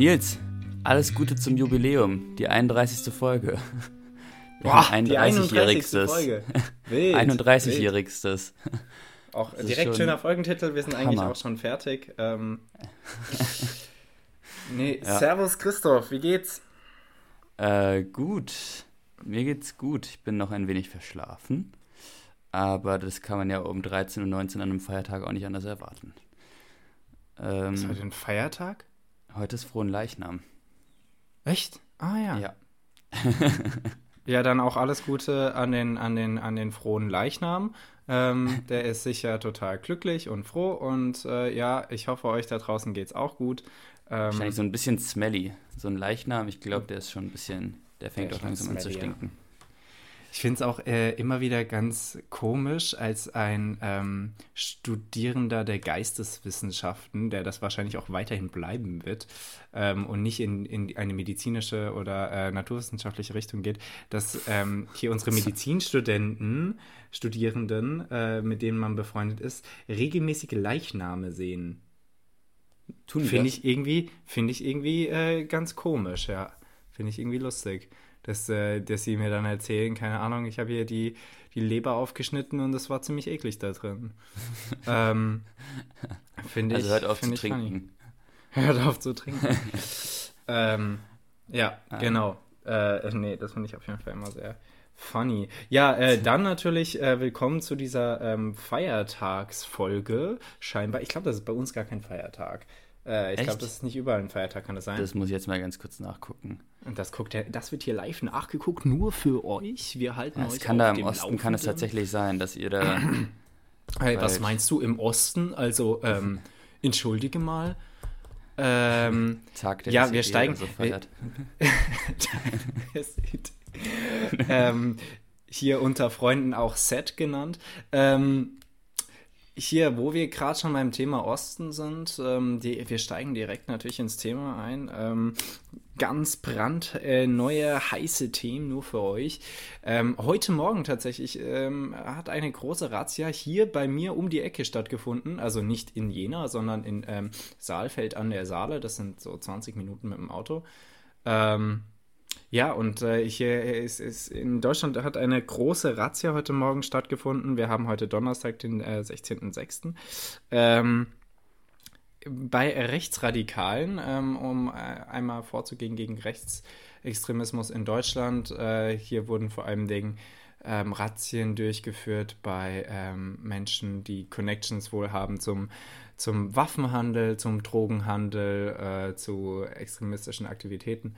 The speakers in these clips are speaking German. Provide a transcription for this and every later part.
Nils, alles Gute zum Jubiläum, die 31. Folge. Boah, die 31. Folge. 31-jährigstes. Auch direkt schöner Folgentitel, wir sind Hammer. eigentlich auch schon fertig. Ähm, nee, ja. Servus Christoph, wie geht's? Äh, gut, mir geht's gut. Ich bin noch ein wenig verschlafen, aber das kann man ja um 13.19 Uhr an einem Feiertag auch nicht anders erwarten. Ähm, ist heute ein Feiertag? Heute ist Frohen Leichnam. Echt? Ah ja. Ja. ja, dann auch alles Gute an den, an den, an den Frohen Leichnam. Ähm, der ist sicher total glücklich und froh und äh, ja, ich hoffe, euch da draußen geht's auch gut. Ähm, Wahrscheinlich so ein bisschen smelly. So ein Leichnam, ich glaube, der ist schon ein bisschen, der fängt auch langsam an zu stinken. Ja. Ich finde es auch äh, immer wieder ganz komisch, als ein ähm, Studierender der Geisteswissenschaften, der das wahrscheinlich auch weiterhin bleiben wird ähm, und nicht in, in eine medizinische oder äh, naturwissenschaftliche Richtung geht, dass ähm, hier unsere Medizinstudenten, Studierenden, äh, mit denen man befreundet ist, regelmäßige Leichname sehen. Tun Finde ich irgendwie, finde ich irgendwie äh, ganz komisch, ja. Finde ich irgendwie lustig dass, äh, dass sie mir dann erzählen, keine Ahnung, ich habe hier die, die Leber aufgeschnitten und das war ziemlich eklig da drin. ähm, Finde also ich. Also hört auf zu trinken. Funny. Hört auf zu trinken. ähm, ja, ah. genau. Äh, nee, das finde ich auf jeden Fall immer sehr funny. Ja, äh, dann natürlich äh, willkommen zu dieser ähm, Feiertagsfolge. Scheinbar, ich glaube, das ist bei uns gar kein Feiertag. Äh, ich glaube, das ist nicht überall ein Feiertag, kann das sein? Das muss ich jetzt mal ganz kurz nachgucken. Und das guckt das wird hier live nachgeguckt, nur für euch. Wir halten ja, euch. Es kann da im Osten Laufenden. kann es tatsächlich sein, dass ihr da. hey, was meinst du im Osten? Also, ähm, entschuldige mal. Ähm, Tag der ja, wir steigen. So feiert. ähm, hier unter Freunden auch Set genannt. Ähm, hier, wo wir gerade schon beim Thema Osten sind, ähm, die, wir steigen direkt natürlich ins Thema ein. Ähm, ganz brandneue, äh, heiße Themen nur für euch. Ähm, heute Morgen tatsächlich ähm, hat eine große Razzia hier bei mir um die Ecke stattgefunden. Also nicht in Jena, sondern in ähm, Saalfeld an der Saale. Das sind so 20 Minuten mit dem Auto. Ähm, ja, und äh, hier ist, ist in Deutschland hat eine große Razzia heute Morgen stattgefunden. Wir haben heute Donnerstag, den äh, 16.06. Ähm, bei Rechtsradikalen, ähm, um äh, einmal vorzugehen gegen Rechtsextremismus in Deutschland. Äh, hier wurden vor allem Dingen ähm, Razzien durchgeführt bei ähm, Menschen, die Connections wohl haben zum, zum Waffenhandel, zum Drogenhandel, äh, zu extremistischen Aktivitäten.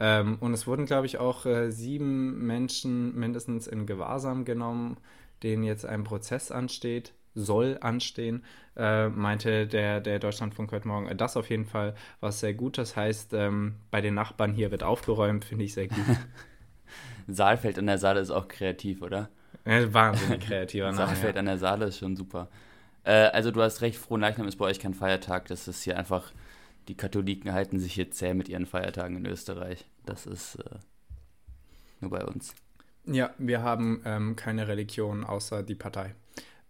Ähm, und es wurden, glaube ich, auch äh, sieben Menschen mindestens in Gewahrsam genommen, denen jetzt ein Prozess ansteht soll anstehen, äh, meinte der, der Deutschlandfunk heute Morgen. Das auf jeden Fall was sehr gut. Das heißt, ähm, bei den Nachbarn hier wird aufgeräumt, finde ich sehr gut. Saalfeld an der Saale ist auch kreativ, oder? Wahnsinnig kreativer Name. Saalfeld ja. an der Saale ist schon super. Äh, also du hast recht, Frohen Leichnam ist bei euch kein Feiertag. Das ist hier einfach, die Katholiken halten sich hier zäh mit ihren Feiertagen in Österreich. Das ist äh, nur bei uns. Ja, wir haben ähm, keine Religion außer die Partei.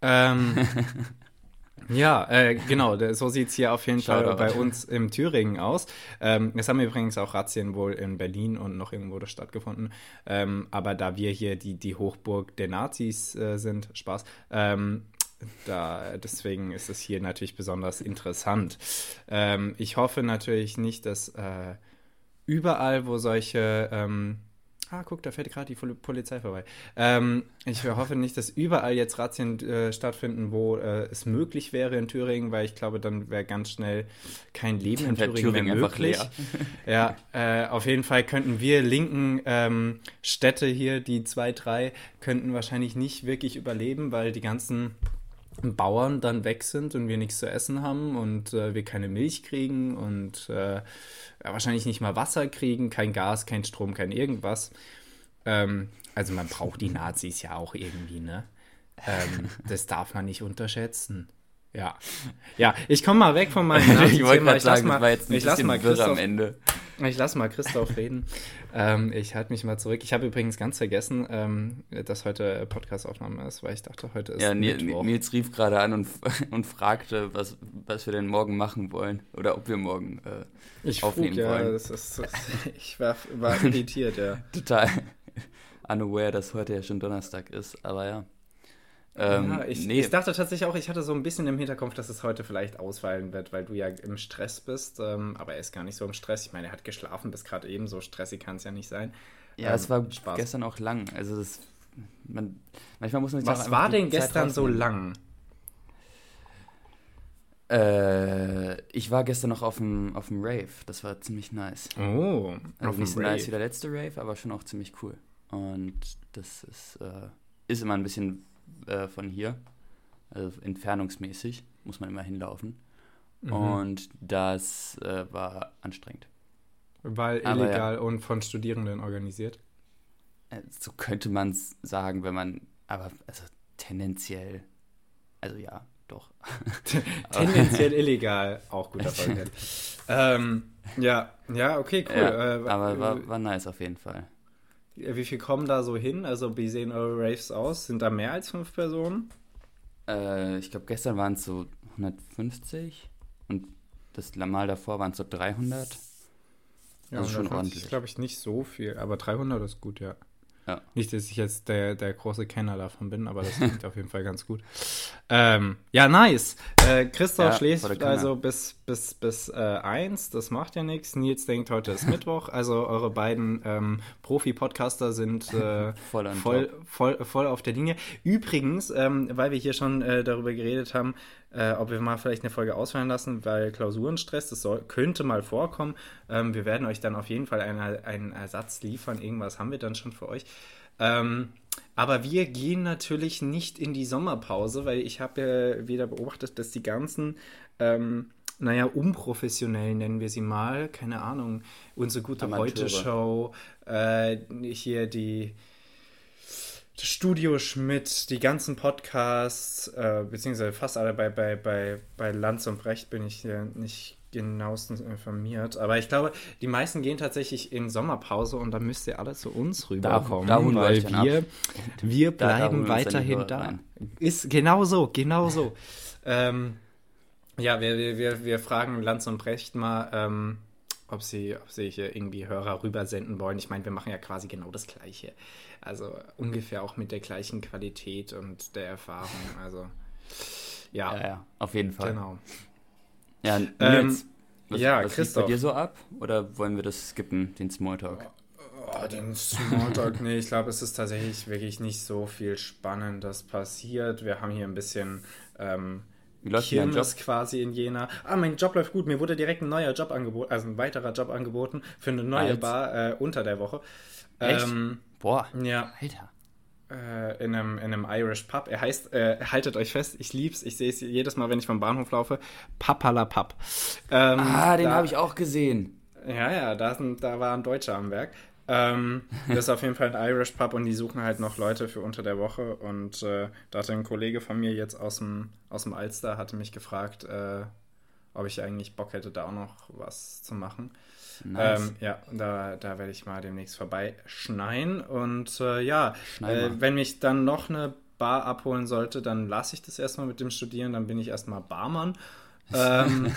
Ähm, Ja, äh, genau, so sieht es hier auf jeden Fall bei uns im Thüringen aus. Ähm, es haben übrigens auch Razzien wohl in Berlin und noch irgendwo das stattgefunden. Ähm, aber da wir hier die, die Hochburg der Nazis äh, sind, Spaß, ähm, da, deswegen ist es hier natürlich besonders interessant. Ähm, ich hoffe natürlich nicht, dass äh, überall, wo solche ähm, ah, guck, da fährt gerade die Polizei vorbei. Ähm, ich hoffe nicht, dass überall jetzt Razzien äh, stattfinden, wo äh, es möglich wäre in Thüringen, weil ich glaube, dann wäre ganz schnell kein Leben in Thüringen, Thüringen mehr möglich. ja, äh, auf jeden Fall könnten wir linken ähm, Städte hier, die zwei, drei, könnten wahrscheinlich nicht wirklich überleben, weil die ganzen Bauern dann weg sind und wir nichts zu essen haben und äh, wir keine Milch kriegen und äh, wahrscheinlich nicht mal Wasser kriegen, kein Gas, kein Strom, kein irgendwas. Ähm, also man braucht die Nazis ja auch irgendwie, ne? Ähm, das darf man nicht unterschätzen. Ja. Ja, ich komme mal weg von meinem Nazi Ich wollte gerade sagen, mal, ich bisschen mal Christoph, am Ende. Ich lasse mal Christoph reden. ähm, ich halte mich mal zurück. Ich habe übrigens ganz vergessen, ähm, dass heute Podcastaufnahme ist, weil ich dachte, heute ist Ja, Mittwoch. Nils rief gerade an und, und fragte, was, was wir denn morgen machen wollen. Oder ob wir morgen äh, ich aufnehmen frug, ja, wollen. das ist, das, ich war, war irritiert, ja. Total unaware, dass heute ja schon Donnerstag ist. Aber ja. Ähm, ja, ich, nee, ich dachte tatsächlich auch, ich hatte so ein bisschen im Hinterkopf, dass es heute vielleicht ausfallen wird, weil du ja im Stress bist. Ähm, aber er ist gar nicht so im Stress. Ich meine, er hat geschlafen bis gerade eben. So stressig kann es ja nicht sein. ja, ähm, es war Spaß. gestern auch lang. Also das, man, manchmal muss man sich Was war denn gestern so rausnehmen. lang? Äh, ich war gestern noch auf dem, auf dem Rave. Das war ziemlich nice. Oh, Also auf nicht so nice wie der letzte Rave, aber schon auch ziemlich cool. Und das ist, äh, ist immer ein bisschen äh, von hier. Also entfernungsmäßig muss man immer hinlaufen. Mhm. Und das äh, war anstrengend. Weil illegal und von Studierenden organisiert. Äh, So könnte man es sagen, wenn man, aber also tendenziell, also ja, doch. Tendenziell illegal, auch guter Folge. ähm, ja, ja, okay, cool. Ja, äh, aber äh, war, war nice auf jeden Fall. Wie viel kommen da so hin? Also, wie sehen eure Raves aus? Sind da mehr als fünf Personen? Äh, ich glaube, gestern waren es so 150 und das Mal davor waren es so 300. Also schon 150 ordentlich. ist, glaube ich, nicht so viel, aber 300 ist gut, ja. Ja. Nicht, dass ich jetzt der, der große Kenner davon bin, aber das klingt auf jeden Fall ganz gut. Ähm, ja, nice. Äh, Christoph Ja, schläft also bis, bis, bis äh, eins, das macht ja nichts. Nils denkt, heute ist Mittwoch. Also eure beiden ähm, Profi-Podcaster sind äh, Voll voll, voll, voll auf der Linie. Übrigens, ähm, weil wir hier schon äh, darüber geredet haben, äh, ob wir mal vielleicht eine Folge ausfallen lassen, weil Klausurenstress, das soll, könnte mal vorkommen. Ähm, wir werden euch dann auf jeden Fall einen, einen Ersatz liefern. Irgendwas haben wir dann schon für euch. Ähm, aber wir gehen natürlich nicht in die Sommerpause, weil ich habe ja wieder beobachtet, dass die ganzen, ähm, naja, unprofessionellen nennen wir sie mal, keine Ahnung, unsere gute. Heute-Show, äh, hier die Studio Schmidt, die ganzen Podcasts, äh, beziehungsweise fast alle bei, bei, bei, bei Lanz und Brecht bin ich hier nicht genauestens informiert. Aber ich glaube, die meisten gehen tatsächlich in Sommerpause und dann müsst ihr alle zu uns rüberkommen, da wir weil wir, wir Da- da bleiben die weiterhin da. rein. Ist genau so, genau so. ähm, ja, wir, wir, wir, wir fragen Lanz und Brecht mal, ähm, ob sie, ob sie hier irgendwie Hörer rübersenden wollen. Ich meine, wir machen ja quasi genau das Gleiche. Also ungefähr auch mit der gleichen Qualität und der Erfahrung. Also ja, Ja, ja, auf jeden Fall. genau. Ja, Ähm, was, ja, was liegt bei Christoph. dir so ab? Oder wollen wir das skippen, den Smalltalk? Oh, den Smalltalk, nee, ich glaube, es ist tatsächlich wirklich nicht so viel Spannendes passiert. Wir haben hier ein bisschen ähm, Wie läuft dein Job? Kirmes quasi in Jena. Ah, mein Job läuft gut. Mir wurde direkt ein neuer Job angeboten, also ein weiterer Job angeboten für eine neue jetzt? Bar äh, unter der Woche. Echt? Ähm, Boah, ja, Alter. äh, in, einem, in einem Irish Pub. Er heißt, äh, haltet euch fest, ich lieb's, ich sehe es jedes Mal, wenn ich vom Bahnhof laufe, Papala Pub. Ähm, Ah, den habe ich auch gesehen. Ja, ja, da, sind, da war ein Deutscher am Werk. Ähm, das ist auf jeden Fall ein Irish Pub und die suchen halt noch Leute für unter der Woche. Und äh, da hatte ein Kollege von mir jetzt aus dem, aus dem Alster, hatte mich gefragt, äh, ob ich eigentlich Bock hätte, da auch noch was zu machen. Nice. Ähm, ja, da, da werde ich mal demnächst vorbeischneien. Und äh, ja, äh, wenn mich dann noch eine Bar abholen sollte, dann lasse ich das erstmal mit dem Studieren, dann bin ich erstmal Barmann. Ähm,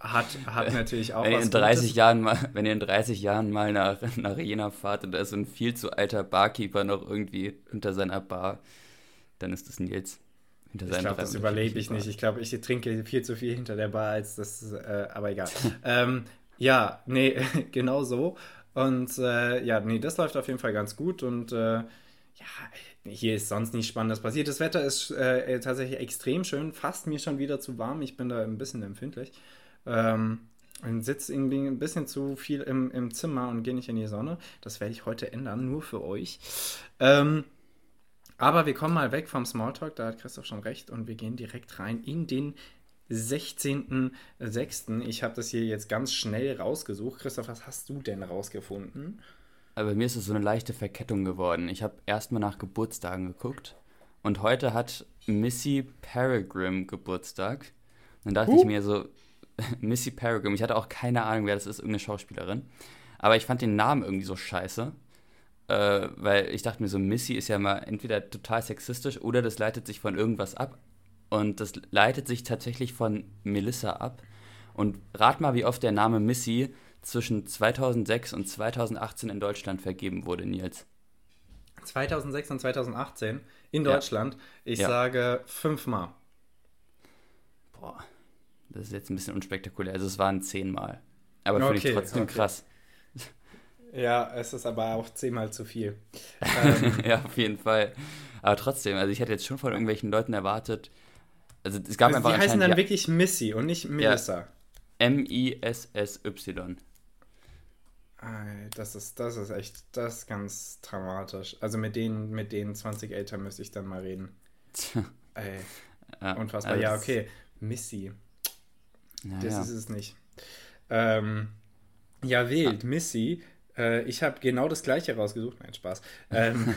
hat, hat natürlich auch wenn ihr was in 30 Gutes. Jahren mal, wenn ihr in 30 Jahren mal nach, nach Jena fahrt und da ist so ein viel zu alter Barkeeper noch irgendwie hinter seiner Bar, dann ist das Nils. Hinter Ich glaube, das 340 überlebe ich nicht. Ich glaube, ich trinke viel zu viel hinter der Bar, als das, äh, aber egal. ähm, ja, nee, genau so. Und äh, ja, nee, das läuft auf jeden Fall ganz gut. Und äh, ja, hier ist sonst nichts Spannendes passiert. Das Wetter ist äh, tatsächlich extrem schön, fast mir schon wieder zu warm. Ich bin da ein bisschen empfindlich. Ähm, und sitze irgendwie ein bisschen zu viel im, im Zimmer und gehe nicht in die Sonne. Das werde ich heute ändern, nur für euch. Ähm, aber wir kommen mal weg vom Smalltalk, da hat Christoph schon recht, und wir gehen direkt rein in den 16.06. Ich habe das hier jetzt ganz schnell rausgesucht. Christoph, was hast du denn rausgefunden? Aber bei mir ist es so eine leichte Verkettung geworden. Ich habe erstmal nach Geburtstagen geguckt und heute hat Missy Peregrine Geburtstag. Dann dachte Huh. ich mir so, Missy Peregrine. Ich hatte auch keine Ahnung, wer das ist, irgendeine Schauspielerin. Aber ich fand den Namen irgendwie so scheiße. Äh, weil ich dachte mir so, Missy ist ja mal entweder total sexistisch oder das leitet sich von irgendwas ab. Und das leitet sich tatsächlich von Melissa ab. Und rat mal, wie oft der Name Missy zwischen 2006 und 2018 in Deutschland vergeben wurde, Nils. 2006 und 2018 in Deutschland. Ja. Ich ja. sage fünfmal. Boah, das ist jetzt ein bisschen unspektakulär. Also es waren zehnmal. Aber okay, finde ich trotzdem okay. krass. Ja, es ist aber auch zehnmal zu viel. Ähm, ja, auf jeden Fall. Aber trotzdem, also ich hätte jetzt schon von irgendwelchen Leuten erwartet. Also es gab also einfach. Die heißen dann wirklich Missy und nicht Melissa. Ja. M-I-S-S-Y. Das ist, das ist echt, das ist ganz dramatisch. Also mit denen, mit denen 20 älter müsste ich dann mal reden. Ey, ja, unfassbar. Also ja, okay. Missy. Ja, das ja. ist es nicht. Ähm, ja, wild. Ah. Missy äh, ich habe genau das gleiche rausgesucht. Nein, Spaß. Ähm,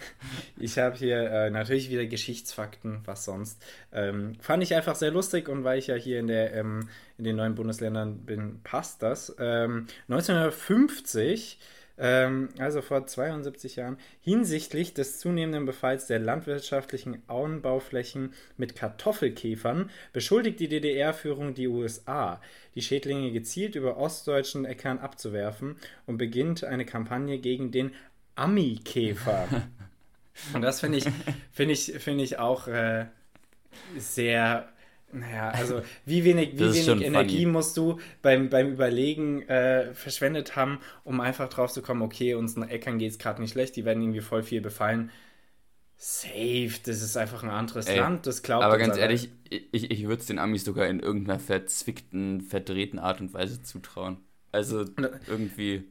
ich habe hier äh, natürlich wieder Geschichtsfakten, was sonst. Ähm, fand ich einfach sehr lustig und weil ich ja hier in, der, ähm, in den neuen Bundesländern bin, passt das. 1950 ähm, also vor 72 Jahren, hinsichtlich des zunehmenden Befalls der landwirtschaftlichen Anbauflächen mit Kartoffelkäfern beschuldigt die DDR-Führung die USA, die Schädlinge gezielt über ostdeutschen Äckern abzuwerfen und beginnt eine Kampagne gegen den Ami-Käfer. und das finde ich, finde ich, finde ich auch äh, sehr naja, also wie wenig, wie wenig Energie funny. musst du beim, beim Überlegen äh, verschwendet haben, um einfach drauf zu kommen, okay, unseren Äckern geht es gerade nicht schlecht, die werden irgendwie voll viel befallen. Safe, das ist einfach ein anderes Ey, Land, das glaubt Aber ganz ehrlich, ich, ich würde es den Amis sogar in irgendeiner verzwickten, verdrehten Art und Weise zutrauen. Also irgendwie.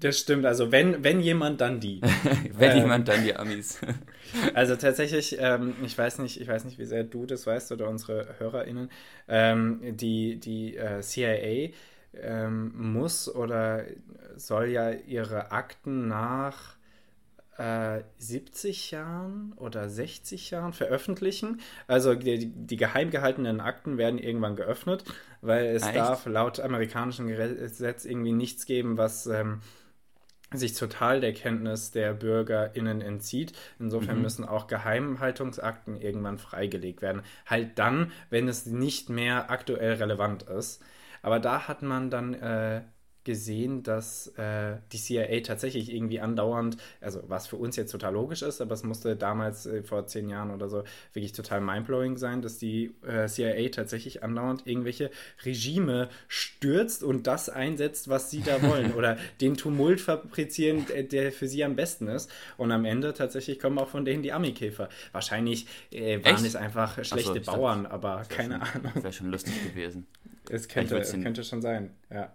Das stimmt, also wenn, wenn jemand, dann die. wenn ähm, jemand, dann die Amis. also tatsächlich, ähm, ich weiß nicht, ich weiß nicht, wie sehr du das weißt oder unsere HörerInnen, ähm, die, die äh, CIA ähm, muss oder soll ja ihre Akten nach äh, 70 Jahren oder 60 Jahren veröffentlichen. Also die, die geheim gehaltenen Akten werden irgendwann geöffnet, weil es ah, darf laut amerikanischem Gesetz irgendwie nichts geben, was ähm, sich total der Kenntnis der BürgerInnen entzieht. Insofern mhm. müssen auch Geheimhaltungsakten irgendwann freigelegt werden. Halt dann, wenn es nicht mehr aktuell relevant ist. Aber da hat man dann äh, gesehen, dass äh, die CIA tatsächlich irgendwie andauernd, also was für uns jetzt total logisch ist, aber es musste damals äh, vor zehn Jahren oder so wirklich total mindblowing sein, dass die äh, CIA tatsächlich andauernd irgendwelche Regime stürzt und das einsetzt, was sie da wollen oder den Tumult fabrizieren, der, der, für sie am besten ist. Und am Ende tatsächlich kommen auch von denen die Ami-Käfer. Wahrscheinlich äh, waren Echt? es einfach schlechte so, Bauern, dachte, aber keine schon, Ahnung. Wäre schon lustig gewesen. Es könnte, könnte schon sein, ja.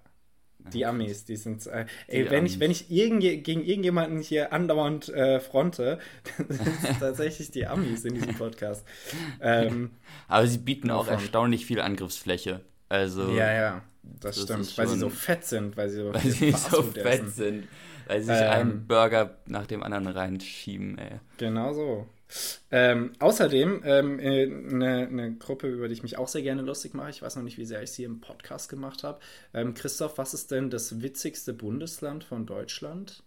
Die Amis, die sind. Äh, ey, die wenn Amis. ich, wenn ich irgend, gegen irgendjemanden hier andauernd äh, fronte, dann sind es tatsächlich die Amis in diesem Podcast. Ähm, Aber sie bieten auch erstaunlich viel Angriffsfläche. Also. Ja, ja, das, das stimmt. Weil sie so fett sind, weil sie so, weil sie so fett essen. sind. Weil sie sich ähm, einen Burger nach dem anderen reinschieben, ey. Genau so. Ähm, außerdem ähm, eine, eine, Gruppe, über die ich mich auch sehr gerne lustig mache. Ich weiß noch nicht, wie sehr ich sie im Podcast gemacht habe. Ähm, Christoph, was ist denn das witzigste Bundesland von Deutschland?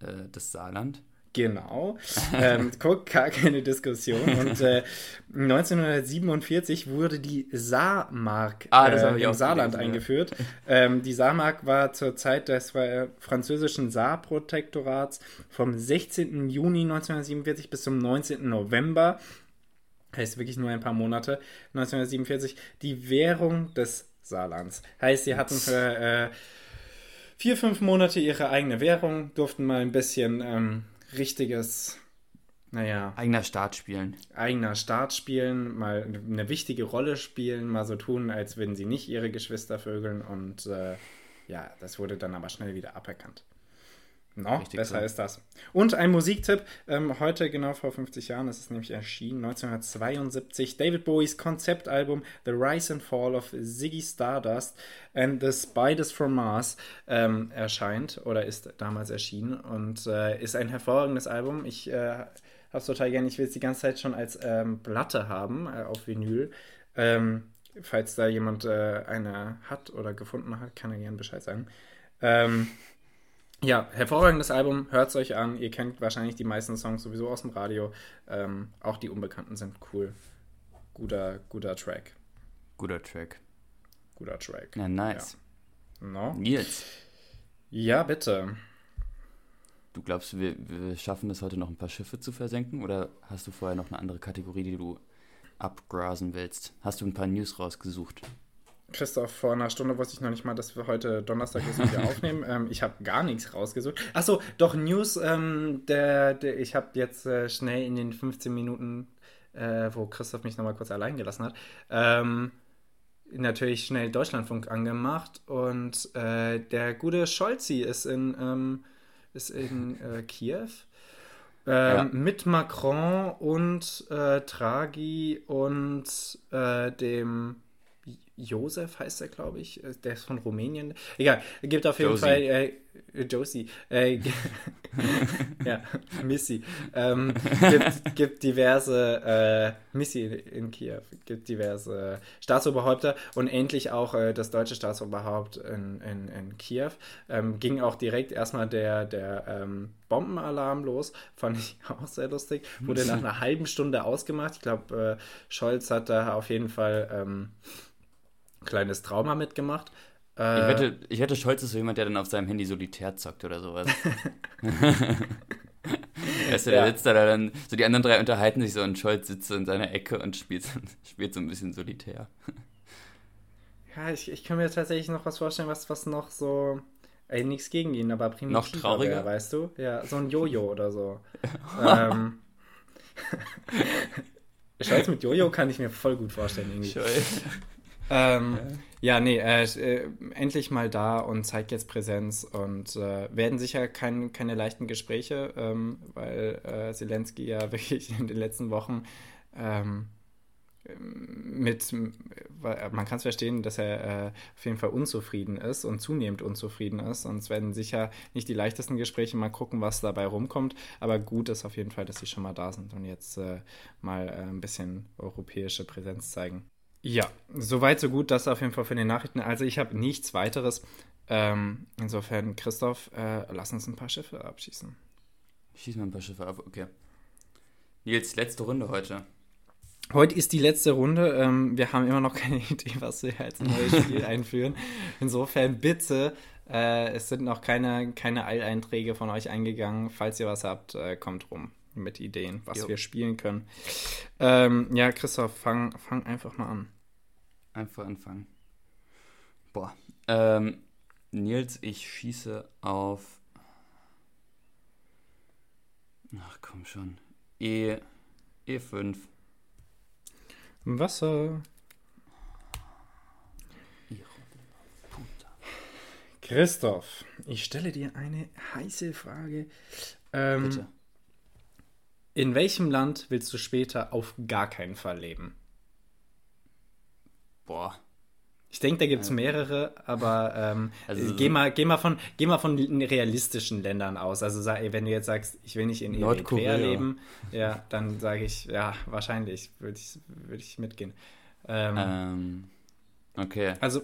Äh, das Saarland. Genau. ähm, guck, gar keine Diskussion. Und äh, 1947 wurde die Saarmark ah, äh, im Saarland gelesen, eingeführt. Ja. Ähm, die Saarmark war zur Zeit des äh, französischen Saarprotektorats vom 16. Juni 1947 bis zum 19. November, heißt wirklich nur ein paar Monate, 1947, die Währung des Saarlands. Heißt, sie hatten für äh, vier, fünf Monate ihre eigene Währung, durften mal ein bisschen ähm, richtiges, naja. Eigener Start spielen. Eigener Start spielen, mal eine wichtige Rolle spielen, mal so tun, als würden sie nicht ihre Geschwister vögeln und äh, ja, das wurde dann aber schnell wieder aberkannt. No, besser so. ist das. Und ein Musiktipp, ähm, heute genau vor 50 Jahren ist es nämlich erschienen, 1972, David Bowies Konzeptalbum The Rise and Fall of Ziggy Stardust and the Spiders from Mars ähm, erscheint oder ist damals erschienen und äh, ist ein hervorragendes Album. Ich äh, habe es total gerne, ich will es die ganze Zeit schon als ähm, Platte haben, äh, auf Vinyl. Ähm, falls da jemand äh, eine hat oder gefunden hat, kann er gerne Bescheid sagen. Ähm, ja, hervorragendes Album, hört es euch an. Ihr kennt wahrscheinlich die meisten Songs sowieso aus dem Radio. Ähm, auch die Unbekannten sind cool. Guter, guter Track. Guter Track. Guter Track. Ja, nice. Ja. No? Nils. Ja, bitte. Du glaubst, wir, wir schaffen es heute noch ein paar Schiffe zu versenken? Oder hast du vorher noch eine andere Kategorie, die du abgrasen willst? Hast du ein paar News rausgesucht? Christoph, vor einer Stunde wusste ich noch nicht mal, dass wir heute Donnerstag ist und wir aufnehmen. Ähm, ich habe gar nichts rausgesucht. Achso, doch, News, ähm, der, der, ich habe jetzt äh, schnell in den 15 Minuten, äh, wo Christoph mich nochmal kurz allein gelassen hat, ähm, natürlich schnell Deutschlandfunk angemacht und äh, der gute Scholzi ist in, ähm, ist in äh, Kiew. Ähm, ja. Mit Macron und äh, Draghi und äh, dem Josef heißt er, glaube ich. Äh, der ist von Rumänien. Egal, gibt auf jeden Josie. Fall. Äh, Josie. Äh, ja, Missy. Ähm, gibt, gibt diverse. Äh, Missy in Kiew. Gibt diverse Staatsoberhäupter und endlich auch äh, das deutsche Staatsoberhaupt in, in, in Kiew. Ähm, ging auch direkt erstmal der, der ähm, Bombenalarm los. Fand ich auch sehr lustig. Wurde nach einer halben Stunde ausgemacht. Ich glaube, äh, Scholz hat da auf jeden Fall. Kleines Trauma mitgemacht. Äh, ich, wette, ich wette, Scholz ist so jemand, der dann auf seinem Handy solitär zockt oder sowas. weißt du, der ja. sitzt da dann, so die anderen drei unterhalten sich so und Scholz sitzt so in seiner Ecke und spielt, spielt so ein bisschen solitär. Ja, ich, ich kann mir tatsächlich noch was vorstellen, was, was noch so. Ey, nichts gegen ihn, aber primitiv. Noch trauriger, wär, weißt du? Ja, so ein Jojo oder so. ähm. Scholz mit Jojo kann ich mir voll gut vorstellen irgendwie. Scholz. Ähm, ja. ja, nee, äh, äh, endlich mal da und zeigt jetzt Präsenz und äh, werden sicher kein, keine leichten Gespräche, ähm, weil äh, Zelensky ja wirklich in den letzten Wochen ähm, mit, man kann es verstehen, dass er äh, auf jeden Fall unzufrieden ist und zunehmend unzufrieden ist. Und es werden sicher nicht die leichtesten Gespräche, mal gucken, was dabei rumkommt. Aber gut ist auf jeden Fall, dass sie schon mal da sind und jetzt äh, mal äh, ein bisschen europäische Präsenz zeigen. Ja, soweit, so gut. Das auf jeden Fall für die Nachrichten. Also ich habe nichts weiteres. Ähm, insofern, Christoph, äh, lass uns ein paar Schiffe abschießen. Schießen wir ein paar Schiffe ab, okay. Nils, letzte Runde heute. Heute ist die letzte Runde. Ähm, wir haben immer noch keine Idee, was wir als neues Spiel einführen. Insofern bitte, äh, es sind noch keine, keine Eilleinträge von euch eingegangen. Falls ihr was habt, äh, kommt rum mit Ideen, was jo. wir spielen können. Ähm, ja, Christoph, fang, fang einfach mal an. Einfach anfangen. Boah. Ähm, Nils, ich schieße auf. Ach komm schon. E. E5. Wasser. Christoph, ich stelle dir eine heiße Frage. Ähm, Bitte. In welchem Land willst du später auf gar keinen Fall leben? Boah. Ich denke, da gibt es mehrere, aber ähm, also, geh, mal, geh, mal von, geh mal von realistischen Ländern aus. Also wenn du jetzt sagst, ich will nicht in Eritrea leben, ja, dann sage ich, ja, wahrscheinlich würde ich, würd ich mitgehen. Ähm, ähm, okay. Also.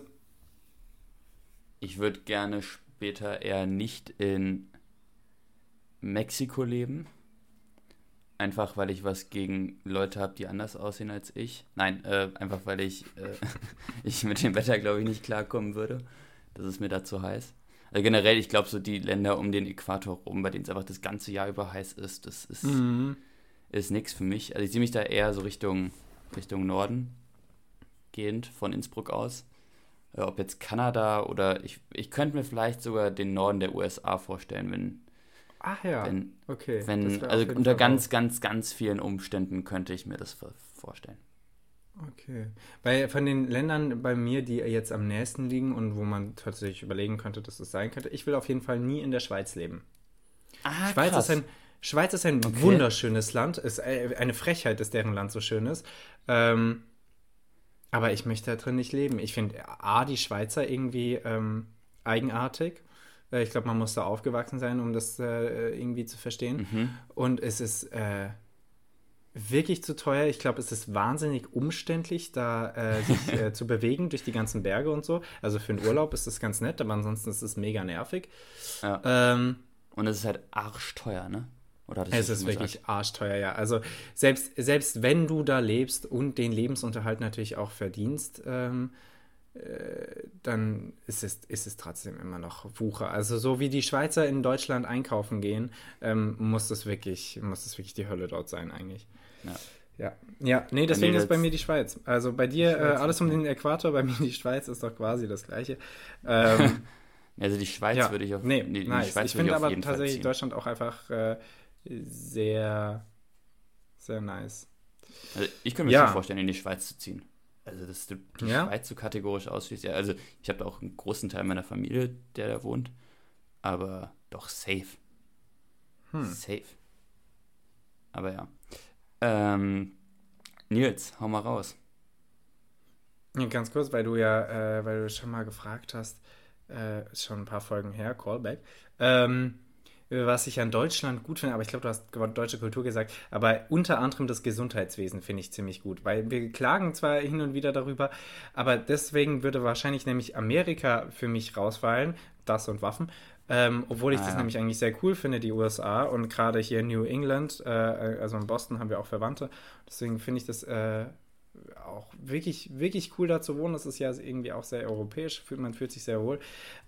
Ich würde gerne später eher nicht in Mexiko leben. Einfach weil ich was gegen Leute habe, die anders aussehen als ich. Nein, äh, einfach weil ich, äh, ich mit dem Wetter, glaube ich, nicht klarkommen würde. Das ist mir da zu heiß. Also generell, ich glaube, so die Länder um den Äquator rum, bei denen es einfach das ganze Jahr über heiß ist, das ist, mhm. ist nichts für mich. Also ich sehe mich da eher so Richtung, Richtung Norden gehend, von Innsbruck aus. Äh, ob jetzt Kanada oder ich, ich könnte mir vielleicht sogar den Norden der USA vorstellen, wenn Ach ja. Wenn, okay. Wenn, also unter ganz, ganz, ganz vielen Umständen könnte ich mir das vorstellen. Okay. Bei, von den Ländern bei mir, die jetzt am nächsten liegen und wo man tatsächlich überlegen könnte, dass es sein könnte, ich will auf jeden Fall nie in der Schweiz leben. Ah, Schweiz krass. ist ein, Schweiz ist ein okay. wunderschönes Land. Ist äh, eine Frechheit, dass deren Land so schön ist. Ähm, aber ich möchte da drin nicht leben. Ich finde A, die Schweizer irgendwie ähm, eigenartig. Äh, ich glaube, man muss da aufgewachsen sein, um das äh, irgendwie zu verstehen. Mhm. Und es ist, äh, wirklich zu teuer. Ich glaube, es ist wahnsinnig umständlich, da äh, sich äh, zu bewegen durch die ganzen Berge und so. Also für einen Urlaub ist das ganz nett, aber ansonsten ist es mega nervig. Ja. Ähm, Und es ist halt arschteuer, ne? Es ist wirklich arschteuer, ja. Also selbst, selbst wenn du da lebst und den Lebensunterhalt natürlich auch verdienst, ähm, äh, dann ist es, ist es trotzdem immer noch Wucher. Also so wie die Schweizer in Deutschland einkaufen gehen, ähm, muss das wirklich, muss das wirklich die Hölle dort sein eigentlich. Ja. Ja, ja, nee, deswegen Nee, ist bei mir die Schweiz. Also bei dir Die äh, alles um den Äquator, bei mir die Schweiz ist doch quasi das Gleiche. Ähm, Also die Schweiz ja, würde ich auf, nee, die, die nice. Schweiz Ich finde aber tatsächlich. Deutschland auch einfach äh, sehr, sehr nice. Also ich könnte mir Ja. schon vorstellen, in die Schweiz zu ziehen. Also, dass du die Ja? Schweiz so kategorisch ausschließt. Ja, also ich habe auch einen großen Teil meiner Familie, der da wohnt. Aber doch safe. Hm. Safe. Aber ja. Ähm, Nils, hau mal raus. Ja, ganz kurz, weil du ja, äh, weil du schon mal gefragt hast, äh, schon ein paar Folgen her, Callback, ähm, was ich an Deutschland gut finde, aber ich glaube, du hast deutsche Kultur gesagt, aber unter anderem das Gesundheitswesen finde ich ziemlich gut, weil wir klagen zwar hin und wieder darüber, aber deswegen würde wahrscheinlich nämlich Amerika für mich rausfallen, das und Waffen, ähm, obwohl ich Ah, das ja. nämlich eigentlich sehr cool finde, die USA und gerade hier in New England, äh, also in Boston haben wir auch Verwandte, deswegen finde ich das äh, auch wirklich, wirklich cool da zu wohnen. Das ist ja irgendwie auch sehr europäisch, man fühlt sich sehr wohl.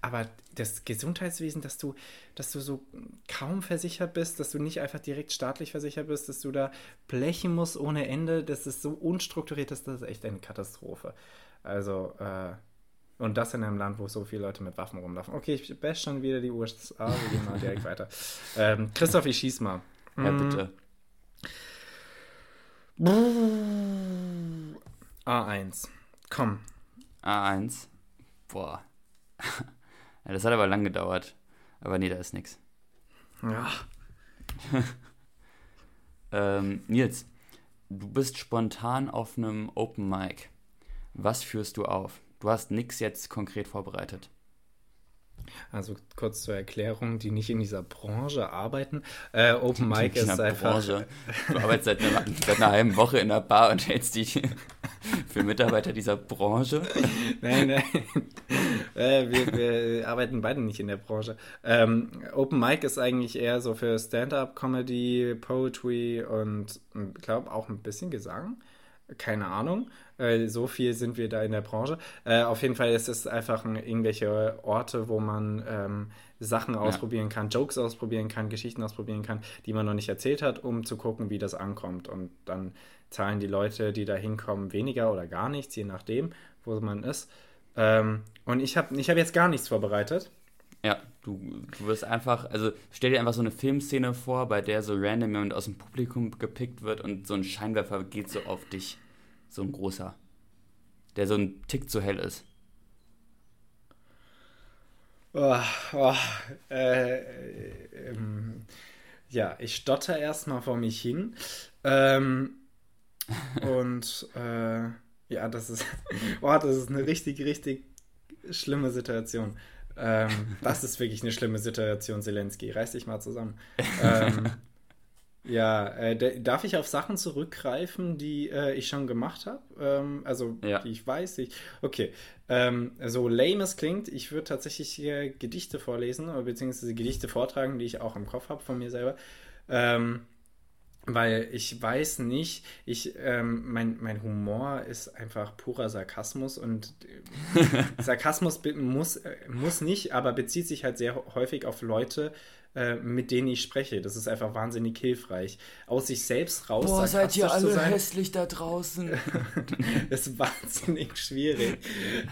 Aber das Gesundheitswesen, dass du, dass du so kaum versichert bist, dass du nicht einfach direkt staatlich versichert bist, dass du da blechen musst ohne Ende, das ist so unstrukturiert, dass das ist echt eine Katastrophe. Also, äh, und das in einem Land, wo so viele Leute mit Waffen rumlaufen. Okay, ich bash schon wieder die USA, wir gehen mal direkt weiter. Ähm, Christoph, ich schieß mal. Ja, Mm. bitte. A1. Komm. A1. Boah. ja, das hat aber lang gedauert. Aber nee, da ist nix. Ja. Ähm, Nils, du bist spontan auf einem Open Mic. Was führst du auf? Du hast nix jetzt konkret vorbereitet. Also kurz zur Erklärung, die nicht in dieser Branche arbeiten. Äh, Open Mic in ist der einfach. Branche. Du arbeitest seit einer, seit einer halben Woche in der Bar und hältst dich für Mitarbeiter dieser Branche. Nein, nein. äh, wir, wir arbeiten beide nicht in der Branche. Ähm, Open Mic ist eigentlich eher so für Stand-up-Comedy, Poetry und ich glaube auch ein bisschen Gesang. Keine Ahnung. Äh, so viel sind wir da in der Branche. Äh, auf jeden Fall ist es einfach ein, irgendwelche Orte, wo man ähm, Sachen ausprobieren kann, Jokes ausprobieren kann, Geschichten ausprobieren kann, die man noch nicht erzählt hat, um zu gucken, wie das ankommt. Und dann zahlen die Leute, die da hinkommen, weniger oder gar nichts, je nachdem, wo man ist. Ähm, und ich habe ich hab jetzt gar nichts vorbereitet. Ja, du, du wirst einfach, also stell dir einfach so eine Filmszene vor, bei der so random jemand aus dem Publikum gepickt wird und so ein Scheinwerfer geht so auf dich. So ein großer. Der so ein Tick zu hell ist. Oh, oh, äh, ähm, ja, ich stotter erstmal vor mich hin. Ähm, und äh, ja, das ist, oh, das ist eine richtig, richtig schlimme Situation. Ähm, das ist wirklich eine schlimme Situation, Zelensky. Reiß dich mal zusammen. Ähm, ja, äh, darf ich auf Sachen zurückgreifen, die äh, ich schon gemacht habe? Ähm, also, Ja. die ich weiß. Ich, okay. Ähm, so lame es klingt, ich würde tatsächlich hier Gedichte vorlesen, beziehungsweise Gedichte vortragen, die ich auch im Kopf habe von mir selber. Ähm, weil ich weiß nicht, ich, ähm, mein, mein Humor ist einfach purer Sarkasmus und äh, Sarkasmus muss, äh, muss nicht, aber bezieht sich halt sehr häufig auf Leute, äh, mit denen ich spreche. Das ist einfach wahnsinnig hilfreich. Aus sich selbst raus sarkastisch zu sein, hässlich da draußen. ist wahnsinnig schwierig.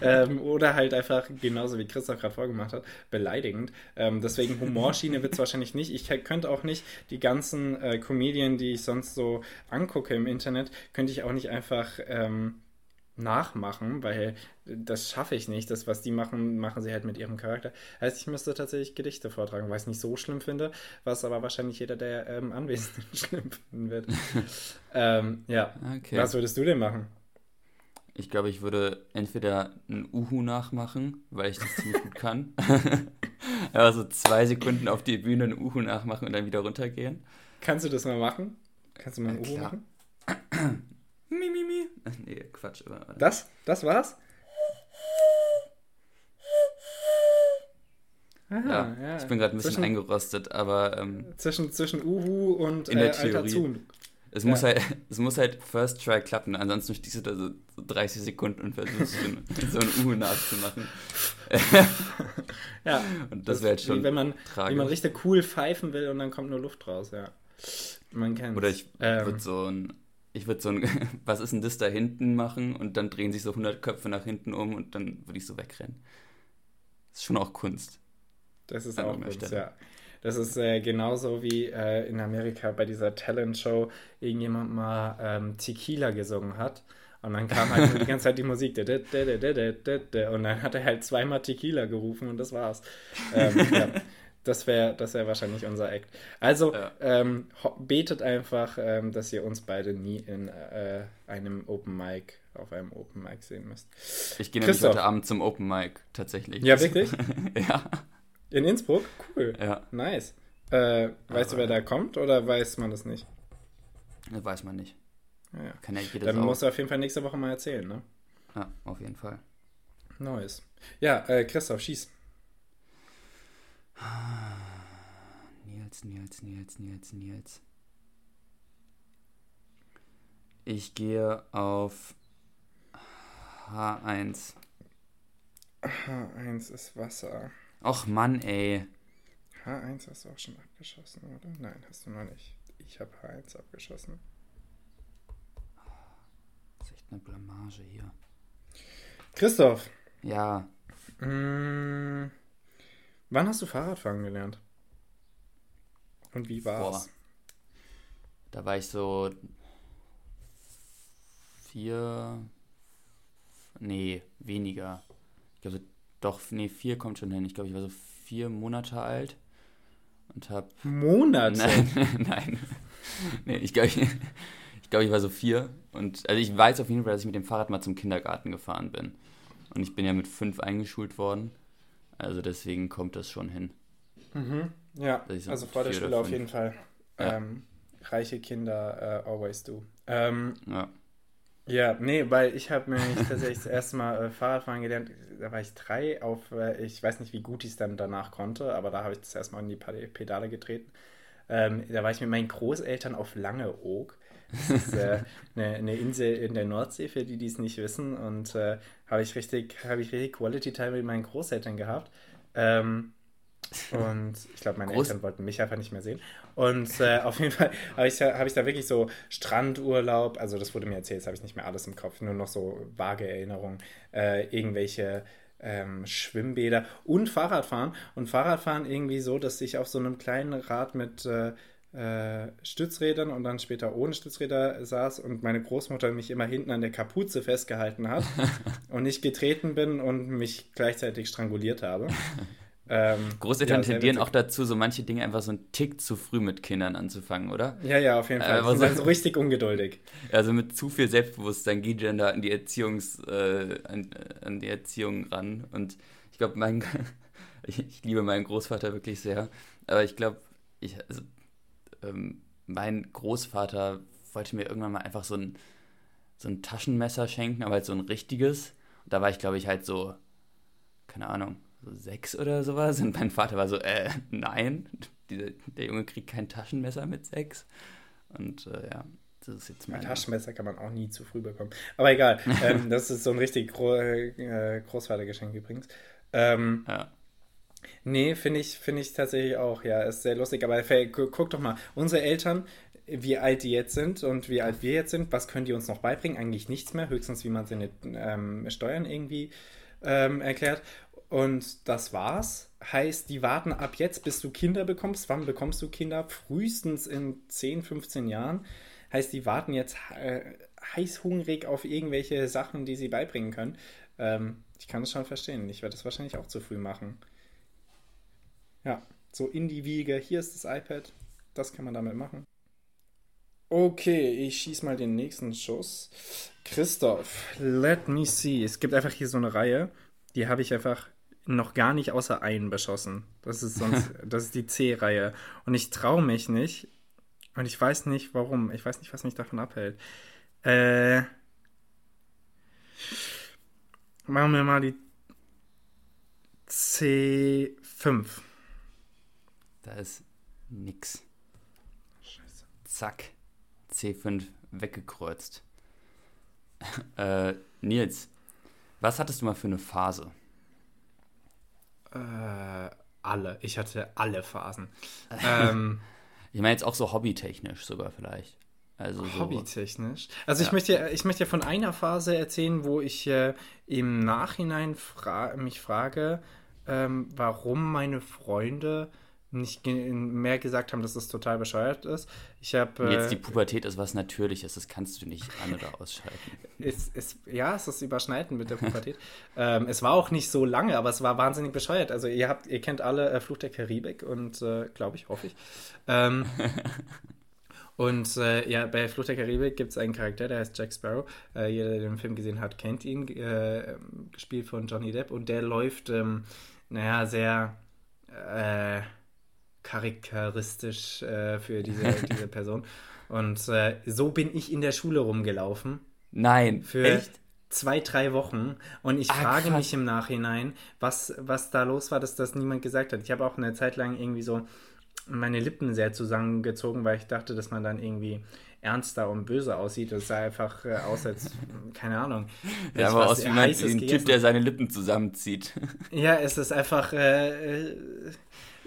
ähm, oder halt einfach, genauso wie Christoph gerade vorgemacht hat, beleidigend. Ähm, deswegen Humorschiene wird es wahrscheinlich nicht. Ich könnte auch nicht die ganzen äh, Comedien, die ich sonst so angucke im Internet, könnte ich auch nicht einfach ähm, nachmachen, weil das schaffe ich nicht. Das, was die machen, machen sie halt mit ihrem Charakter. Heißt, ich müsste tatsächlich Gedichte vortragen, weil ich es nicht so schlimm finde, was aber wahrscheinlich jeder der ähm, Anwesenden schlimm finden wird. ähm, ja. Okay. Was würdest du denn machen? Ich glaube, ich würde entweder ein Uhu nachmachen, weil ich das ziemlich gut kann. Aber so zwei Sekunden auf die Bühne ein Uhu nachmachen und dann wieder runtergehen. Kannst du das mal machen? Kannst du mal ein Uhu klar. machen? mi, mi, mi. Nee, Quatsch. Aber, Das? Das war's? Aha, ja, ich bin gerade ein bisschen zwischen, eingerostet, aber ähm, zwischen, zwischen Uhu und In der äh, Alter Theorie. Es, Ja. muss halt, es muss halt First Try klappen, ansonsten stehst du da so, so 30 Sekunden und versuchst so, ein Uhu nachzumachen. Ja, Und das wäre halt wie schon wenn man, tragisch. wie man richtig cool pfeifen will und dann kommt nur Luft raus, ja. Man kennt Oder ich Ähm. würde so ein, ich würde so ein, was ist denn das da hinten machen und dann drehen sich so 100 Köpfe nach hinten um und dann würde ich so wegrennen. Das ist schon auch Kunst. Das ist An auch gut, Stelle. ja. Das ist äh, genauso wie äh, in Amerika bei dieser Talent-Show irgendjemand mal ähm, Tequila gesungen hat. Und dann kam halt die ganze Zeit die Musik. da, da, da. Und dann hat er halt zweimal Tequila gerufen und das war's. Ähm, ja, das wäre das wär wahrscheinlich unser Act. Also Ja. ähm, betet einfach, ähm, dass ihr uns beide nie in äh, einem Open Mic, auf einem Open Mic sehen müsst. Ich gehe nämlich heute Abend zum Open Mic, tatsächlich. Ja, wirklich? ja, In Innsbruck? Cool. ja, Nice. Äh, weißt du, wer da kommt oder weiß man das nicht? das weiß man nicht. Ja. Kann ja jeder Dann musst du auf jeden Fall nächste Woche mal erzählen, ne? Ja, auf jeden Fall. Neues. Ja, äh, Christoph, schieß. Nils, Nils, Nils, Nils, Nils. Ich gehe auf H1. H1 ist Wasser. Och Mann, ey. H1 hast du auch schon abgeschossen, oder? Nein, hast du noch nicht. Ich habe H1 abgeschossen. Das ist echt eine Blamage hier. Christoph, Ja, mh, wann hast du Fahrradfahren gelernt? Und wie war's? Boah. da war ich so vier. Nee, weniger. Ich glaube, so- doch, nee, vier kommt schon hin. Ich glaube, ich war so vier Monate alt und hab Monate? Nein, nein. Nee, ich glaube, ich, ich, glaub, ich war so vier. Und also ich weiß auf jeden Fall, dass ich mit dem Fahrrad mal zum Kindergarten gefahren bin. Und ich bin ja mit fünf eingeschult worden. Also deswegen kommt das schon hin. Mhm. Ja, so also vor der vier Schule auf jeden Fall. Ja. Ähm, reiche Kinder äh, always do. Ähm, Ja. Ja, nee, weil ich habe mir tatsächlich das erste Mal äh, Fahrradfahren gelernt. Da war ich drei auf, äh, ich weiß nicht, wie gut ich es dann danach konnte, aber da habe ich das erste Mal in die Pedale getreten. Ähm, da war ich mit meinen Großeltern auf Langeoog. Das ist äh, eine, eine Insel in der Nordsee, für die, die es nicht wissen. Und äh, habe ich richtig, habe ich richtig Quality Time mit meinen Großeltern gehabt. Ähm, und ich glaube, meine Groß- Eltern wollten mich einfach nicht mehr sehen. Und äh, auf jeden Fall habe ich, da- hab ich da wirklich so Strandurlaub, also das wurde mir erzählt, das habe ich nicht mehr alles im Kopf, nur noch so vage Erinnerungen, äh, irgendwelche ähm, Schwimmbäder und Fahrradfahren. Und Fahrradfahren irgendwie so, dass ich auf so einem kleinen Rad mit äh, äh, Stützrädern und dann später ohne Stützräder saß und meine Großmutter mich immer hinten an der Kapuze festgehalten hat und ich getreten bin und mich gleichzeitig stranguliert habe. Ähm, Großeltern ja, tendieren auch dazu, so manche Dinge einfach so einen Tick zu früh mit Kindern anzufangen, oder? Ja, ja, auf jeden Fall. Äh, sind so richtig ungeduldig. Also mit zu viel Selbstbewusstsein geht dann da an die Erziehungs, äh, an, äh, an die Erziehung ran. Und ich glaube, mein, ich, ich liebe meinen Großvater wirklich sehr. Aber ich glaube, ich, also, ähm, mein Großvater wollte mir irgendwann mal einfach so ein, so ein Taschenmesser schenken, aber halt so ein richtiges. Und da war ich, glaube ich, halt so, keine Ahnung, so sechs oder sowas. Und mein Vater war so, äh, nein, dieser, der Junge kriegt kein Taschenmesser mit sechs. Und äh, ja, das ist jetzt Ein mein Taschenmesser kann man auch nie zu früh bekommen. Aber egal, ähm, das ist so ein richtig gro äh, Großvatergeschenk übrigens. Ähm, Ja. Nee, finde ich, finde ich tatsächlich auch, ja, ist sehr lustig. Aber gu- guck doch mal, unsere Eltern, wie alt die jetzt sind und wie alt wir jetzt sind, was können die uns noch beibringen? Eigentlich nichts mehr, höchstens wie man seine ähm, Steuern irgendwie ähm, erklärt. Und das war's. Heißt, die warten ab jetzt, bis du Kinder bekommst. Wann bekommst du Kinder? Frühestens in 10, 15 Jahren. Heißt, die warten jetzt äh, heißhungrig auf irgendwelche Sachen, die sie beibringen können. Ähm, ich kann das schon verstehen. Ich werde das wahrscheinlich auch zu früh machen. Ja, so in die Wiege. Hier ist das iPad. Das kann man damit machen. Okay, ich schieße mal den nächsten Schuss. Christoph, let me see. Es gibt einfach hier so eine Reihe, die habe ich einfach noch gar nicht außer einen beschossen. Das ist sonst, das ist die C-Reihe. Und ich traue mich nicht. Und ich weiß nicht warum. Ich weiß nicht, was mich davon abhält. Äh, machen wir mal die C5. Da ist nix. Scheiße. Zack. C5 weggekreuzt. äh, Nils, was hattest du mal für eine Phase? Äh, alle. Ich hatte alle Phasen. ähm, ich meine jetzt auch so hobbytechnisch sogar vielleicht. Also so. Hobbytechnisch. Also ja. ich möchte ich möchte von einer Phase erzählen, wo ich äh, im Nachhinein fra mich frage, ähm, warum meine Freunde nicht mehr gesagt haben, dass das total bescheuert ist. Ich habe äh, jetzt die Pubertät ist was Natürliches, das kannst du nicht an oder ausschalten. es, es, ja, es ist überschneiden mit der Pubertät. ähm, es war auch nicht so lange, aber es war wahnsinnig bescheuert. Also ihr habt, ihr kennt alle äh, Fluch der Karibik und äh, glaube ich, hoffe ich. Ähm, und äh, ja, bei Fluch der Karibik gibt es einen Charakter, der heißt Jack Sparrow. Äh, jeder, der den Film gesehen hat, kennt ihn, äh, gespielt von Johnny Depp. Und der läuft, ähm, naja, sehr charakteristisch äh, für diese, diese Person. Und äh, so bin ich in der Schule rumgelaufen. Nein, für echt? zwei, drei Wochen. Und ich ah, frage krass. mich im Nachhinein, was, was da los war, dass das niemand gesagt hat. Ich habe auch eine Zeit lang irgendwie so meine Lippen sehr zusammengezogen, weil ich dachte, dass man dann irgendwie ernster und böse aussieht. Das sah einfach äh, aus, als, keine Ahnung. Ja, aber aus wie ein Typ, der seine Lippen zusammenzieht. Ja, es ist einfach, äh, äh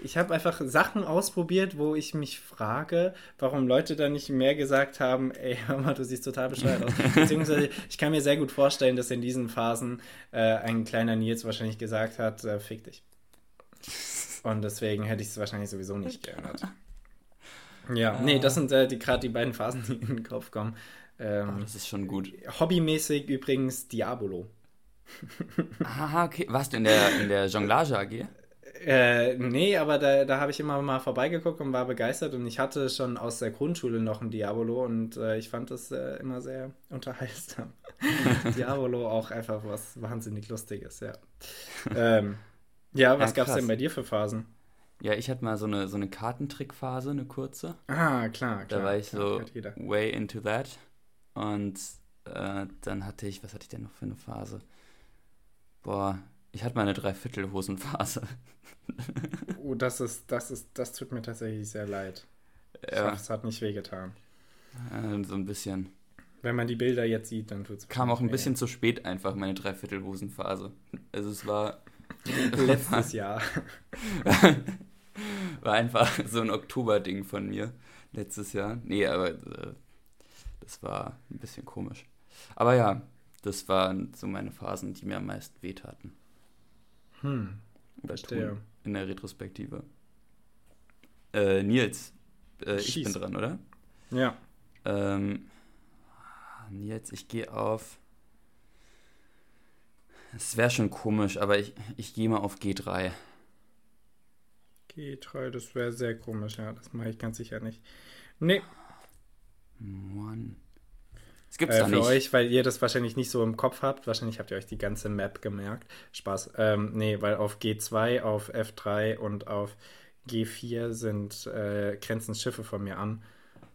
ich habe einfach Sachen ausprobiert, wo ich mich frage, warum Leute da nicht mehr gesagt haben, ey, hör mal, du siehst total bescheuert aus. Beziehungsweise, ich kann mir sehr gut vorstellen, dass in diesen Phasen äh, ein kleiner Nils wahrscheinlich gesagt hat, äh, fick dich. Und deswegen hätte ich es wahrscheinlich sowieso nicht geändert. Ja, ah. nee, das sind äh, die, gerade die beiden Phasen, die in den Kopf kommen. Ähm, oh, das ist schon gut. Hobbymäßig übrigens Diabolo. Aha, okay. Warst du in der, in der Jonglage AG? Äh, nee, aber da, da habe ich immer mal vorbeigeguckt und war begeistert und ich hatte schon aus der Grundschule noch ein Diabolo und äh, ich fand das äh, immer sehr unterhaltsam. Diabolo auch einfach was wahnsinnig Lustiges, ja. Ähm, ja, was ja, gab es denn bei dir für Phasen? Ja, ich hatte mal so eine, so eine Kartentrickphase, eine kurze. Ah, klar, klar. Da war ich so way into that. Und äh, dann hatte ich, was hatte ich denn noch für eine Phase? Boah, ich hatte mal eine Dreiviertelhosenphase. oh, das ist, das ist, das tut mir tatsächlich sehr leid. Ja. Es hat nicht wehgetan. Äh, so ein bisschen. Wenn man die Bilder jetzt sieht, dann tut es. Kam auch ein weh. bisschen zu spät einfach, meine Dreiviertelhosenphase. Also es war. Letztes Jahr. war einfach so ein Oktober-Ding von mir. Letztes Jahr. Nee, aber äh, das war ein bisschen komisch. Aber ja, das waren so meine Phasen, die mir am meisten wehtaten. Hm. Tun in der Retrospektive. Äh, Nils, äh, ich bin dran, oder? Ja. Ähm, Nils, ich gehe auf. Es wäre schon komisch, aber ich, ich gehe mal auf G3. G3, das wäre sehr komisch, ja. Das mache ich ganz sicher nicht. Nee. Mann. Das gibt's äh, für nicht. euch, weil ihr das wahrscheinlich nicht so im Kopf habt. Wahrscheinlich habt ihr euch die ganze Map gemerkt. Spaß. Ähm, nee, weil auf G2, auf F3 und auf G4 sind äh, grenzen Schiffe von mir an.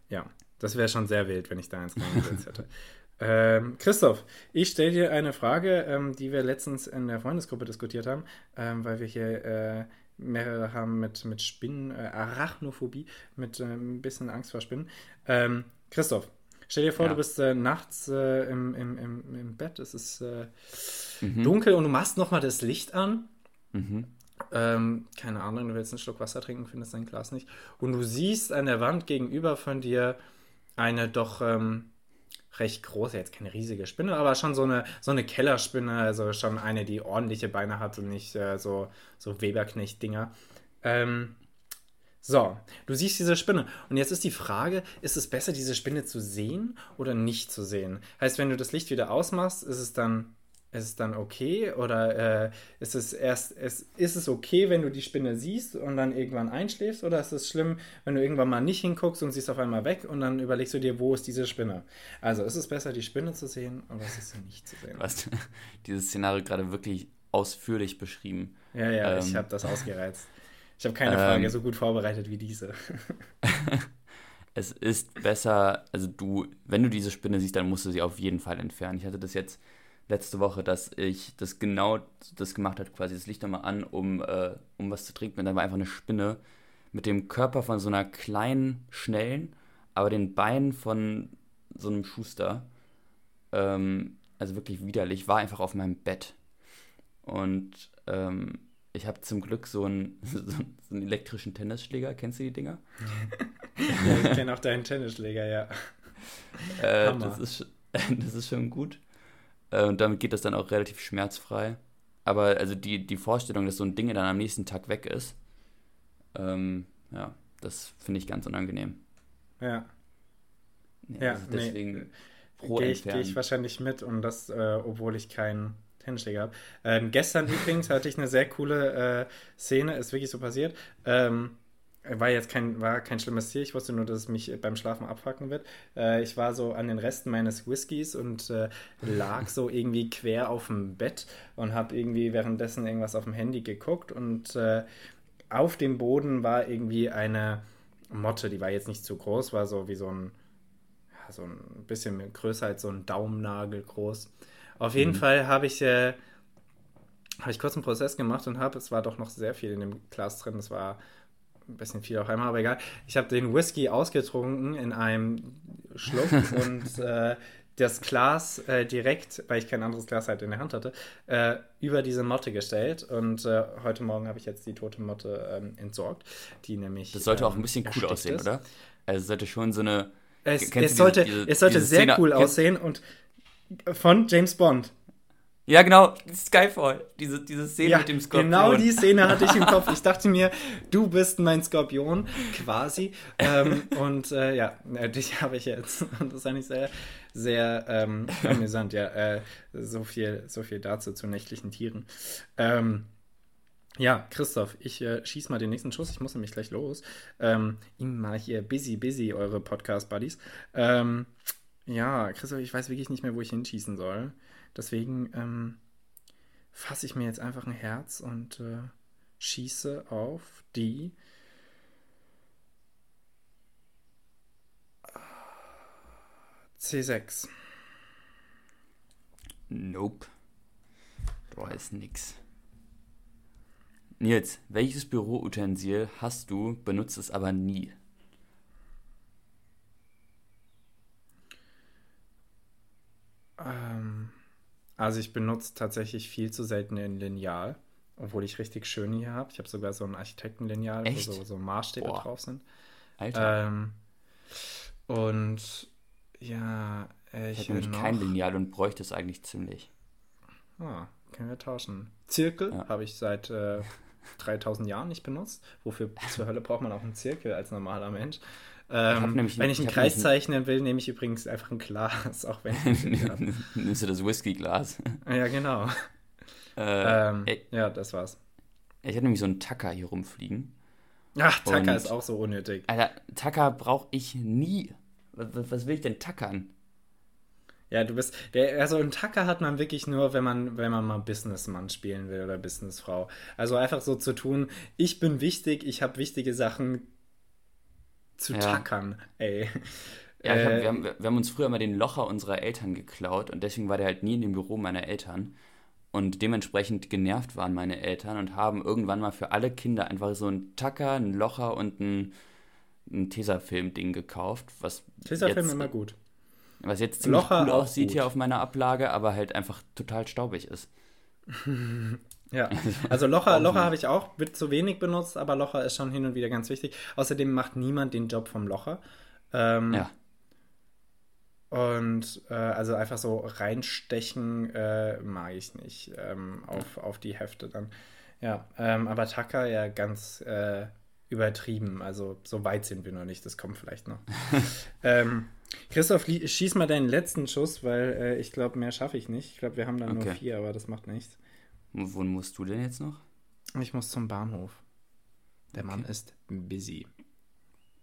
Ja, das wäre schon sehr wild, wenn ich da eins reingesetzt hätte. Ähm, Christoph, ich stelle dir eine Frage, ähm, die wir letztens in der Freundesgruppe diskutiert haben, ähm, weil wir hier äh, mehrere haben mit, mit Spinnen, äh, Arachnophobie, mit äh, ein bisschen Angst vor Spinnen. Ähm, Christoph, Stell dir vor, ja. du bist äh, nachts äh, im, im, im, im, Bett, es ist äh, mhm. dunkel und du machst nochmal das Licht an. Mhm. Ähm, keine Ahnung, du willst einen Schluck Wasser trinken, findest dein Glas nicht. Und du siehst an der Wand gegenüber von dir eine doch ähm, recht große, jetzt keine riesige Spinne, aber schon so eine, so eine Kellerspinne, also schon eine, die ordentliche Beine hat und nicht äh, so, so Weberknecht-Dinger. Ähm, so, du siehst diese Spinne. Und jetzt ist die Frage, ist es besser, diese Spinne zu sehen oder nicht zu sehen? Heißt, wenn du das Licht wieder ausmachst, ist es dann, ist es dann okay? Oder äh, ist es erst, ist, ist es okay, wenn du die Spinne siehst und dann irgendwann einschläfst? Oder ist es schlimm, wenn du irgendwann mal nicht hinguckst und siehst auf einmal weg und dann überlegst du dir, wo ist diese Spinne? Also, ist es besser, die Spinne zu sehen oder ist es sie nicht zu sehen? Was dieses Szenario gerade wirklich ausführlich beschrieben. Ja, ja, ähm, ich habe das ausgereizt. Ich habe keine Frage ähm, so gut vorbereitet wie diese. es ist besser, also du, wenn du diese Spinne siehst, dann musst du sie auf jeden Fall entfernen. Ich hatte das jetzt letzte Woche, dass ich das genau das gemacht habe, quasi das Licht nochmal an, um, äh, um was zu trinken. Und dann war einfach eine Spinne mit dem Körper von so einer kleinen, schnellen, aber den Beinen von so einem Schuster. Ähm, also wirklich widerlich, war einfach auf meinem Bett. Und ähm, ich habe zum Glück so einen, so einen elektrischen Tennisschläger. Kennst du die Dinger? ja, ich kenne auch deinen Tennisschläger, ja. Äh, das, ist, das ist schon gut. Äh, und damit geht das dann auch relativ schmerzfrei. Aber also die, die Vorstellung, dass so ein Ding dann am nächsten Tag weg ist, ähm, ja, das finde ich ganz unangenehm. Ja. Ja, ja also deswegen nee. Gehe ich, geh ich wahrscheinlich mit und das, äh, obwohl ich keinen Tennisschläger habe. Ähm, gestern übrigens hatte ich eine sehr coole äh, Szene, ist wirklich so passiert. Ähm, war jetzt kein, war kein schlimmes Ziel, ich wusste nur, dass es mich beim Schlafen abfacken wird. Äh, ich war so an den Resten meines Whiskys und äh, lag so irgendwie quer auf dem Bett und habe irgendwie währenddessen irgendwas auf dem Handy geguckt und äh, auf dem Boden war irgendwie eine Motte, die war jetzt nicht zu groß, war so wie so ein, ja, so ein bisschen größer als so ein Daumennagel groß. Auf jeden mhm. Fall habe ich, äh, hab ich kurz einen Prozess gemacht und habe, es war doch noch sehr viel in dem Glas drin, es war ein bisschen viel auf einmal, aber egal. Ich habe den Whisky ausgetrunken in einem Schluck und äh, das Glas äh, direkt, weil ich kein anderes Glas halt in der Hand hatte, äh, über diese Motte gestellt. Und äh, heute Morgen habe ich jetzt die tote Motte ähm, entsorgt, die nämlich. Das sollte ähm, auch ein bisschen cool aussehen, ist. oder? Also es sollte schon so eine. Es, es sollte, diese, es sollte sehr Szene, cool aussehen und von James Bond. Ja, genau, Skyfall, diese, diese Szene ja, mit dem Skorpion. Genau die Szene hatte ich im Kopf. Ich dachte mir, du bist mein Skorpion, quasi. ähm, und äh, ja, dich habe ich jetzt. Und das ist eigentlich sehr, sehr ähm, amüsant, ja. Äh, so, viel, so viel dazu zu nächtlichen Tieren. Ähm, ja, Christoph, ich äh, schieß mal den nächsten Schuss. Ich muss nämlich gleich los. Ähm, mal hier busy, busy, eure Podcast-Buddies. Ähm, ja, Christoph, ich weiß wirklich nicht mehr, wo ich hinschießen soll. Deswegen ähm, fasse ich mir jetzt einfach ein Herz und äh, schieße auf die C6. Nope. Da ist nix. Nils, welches Büroutensil hast du, benutzt es aber nie? Ähm, also ich benutze tatsächlich viel zu selten ein Lineal, obwohl ich richtig schön hier habe. Ich habe sogar so ein Architektenlineal, wo so, so Maßstäbe Boah. drauf sind. Alter. Ähm, und ja, ich, ich habe nämlich noch... kein Lineal und bräuchte es eigentlich ziemlich. Ah, können wir tauschen. Zirkel ja. habe ich seit äh, 3000 Jahren nicht benutzt. Wofür zur Hölle braucht man auch einen Zirkel als normaler Mensch? Ähm, nämlich, wenn ich einen ich Kreis zeichnen will, nehme ich übrigens einfach ein Glas, auch wenn ich Nimmst du das Whisky-Glas? ja, genau. Äh, ähm, ja, das war's. Ich hatte nämlich so einen Tacker hier rumfliegen. Ach, Tacker ist auch so unnötig. Alter, Tacker brauche ich nie. Was, was, will ich denn tackern? Ja, du bist. Der, also einen Tacker hat man wirklich nur, wenn man, wenn man mal Businessmann spielen will oder Businessfrau. Also einfach so zu tun, ich bin wichtig, ich habe wichtige Sachen, zu ja. tackern, ey. Ja, äh, hab, wir, haben, wir, haben, uns früher mal den Locher unserer Eltern geklaut und deswegen war der halt nie in dem Büro meiner Eltern. Und dementsprechend genervt waren meine Eltern und haben irgendwann mal für alle Kinder einfach so einen Tacker, einen Locher und ein, ein Tesafilm-Ding gekauft. Was Tesafilm immer gut. Was jetzt ziemlich Locher cool aussieht gut. hier auf meiner Ablage, aber halt einfach total staubig ist. Ja, also Locher, Locher habe ich auch, wird zu wenig benutzt, aber Locher ist schon hin und wieder ganz wichtig. Außerdem macht niemand den Job vom Locher. Ähm, ja. Und äh, also einfach so reinstechen äh, mag ich nicht ähm, auf, auf die Hefte dann. Ja, ähm, aber Tucker ja ganz äh, übertrieben. Also so weit sind wir noch nicht, das kommt vielleicht noch. ähm, Christoph, schieß mal deinen letzten Schuss, weil äh, ich glaube, mehr schaffe ich nicht. Ich glaube, wir haben dann okay. nur vier, aber das macht nichts. Wo musst du denn jetzt noch? Ich muss zum Bahnhof. Der okay. Mann ist busy.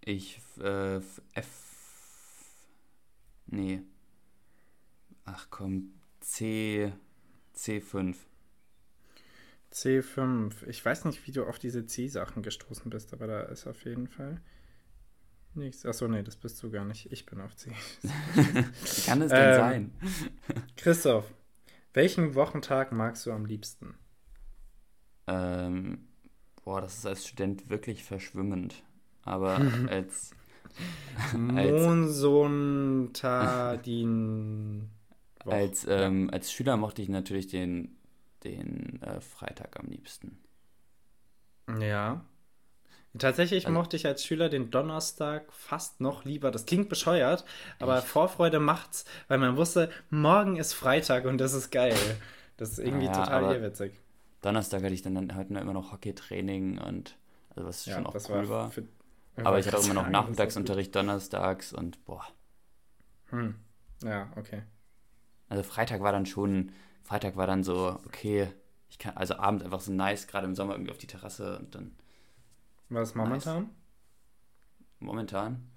Ich, äh, F. Nee. Ach komm, C. C5. C5. Ich weiß nicht, wie du auf diese C-Sachen gestoßen bist, aber da ist auf jeden Fall. Nichts. Achso, nee, das bist du gar nicht. Ich bin auf 10. Wie kann es denn ähm, sein? Christoph, welchen Wochentag magst du am liebsten? Ähm, boah, das ist als Student wirklich verschwimmend. Aber als. Monsontadin. als, ähm, als Schüler mochte ich natürlich den, den äh, Freitag am liebsten. Ja. Tatsächlich also, mochte ich als Schüler den Donnerstag fast noch lieber. Das klingt bescheuert, aber echt? Vorfreude macht's, weil man wusste, morgen ist Freitag und das ist geil. Das ist irgendwie ja, total irrwitzig. Donnerstag hatte ich dann, dann hatten wir immer noch Hockeytraining und also was ja, schon auch cool war. Für, aber ich hatte auch immer noch Nachmittagsunterricht donnerstags und boah. Hm. Ja, okay. Also Freitag war dann schon, Freitag war dann so, okay, ich kann, also abends einfach so nice, gerade im Sommer irgendwie auf die Terrasse und dann was momentan? Nice. Momentan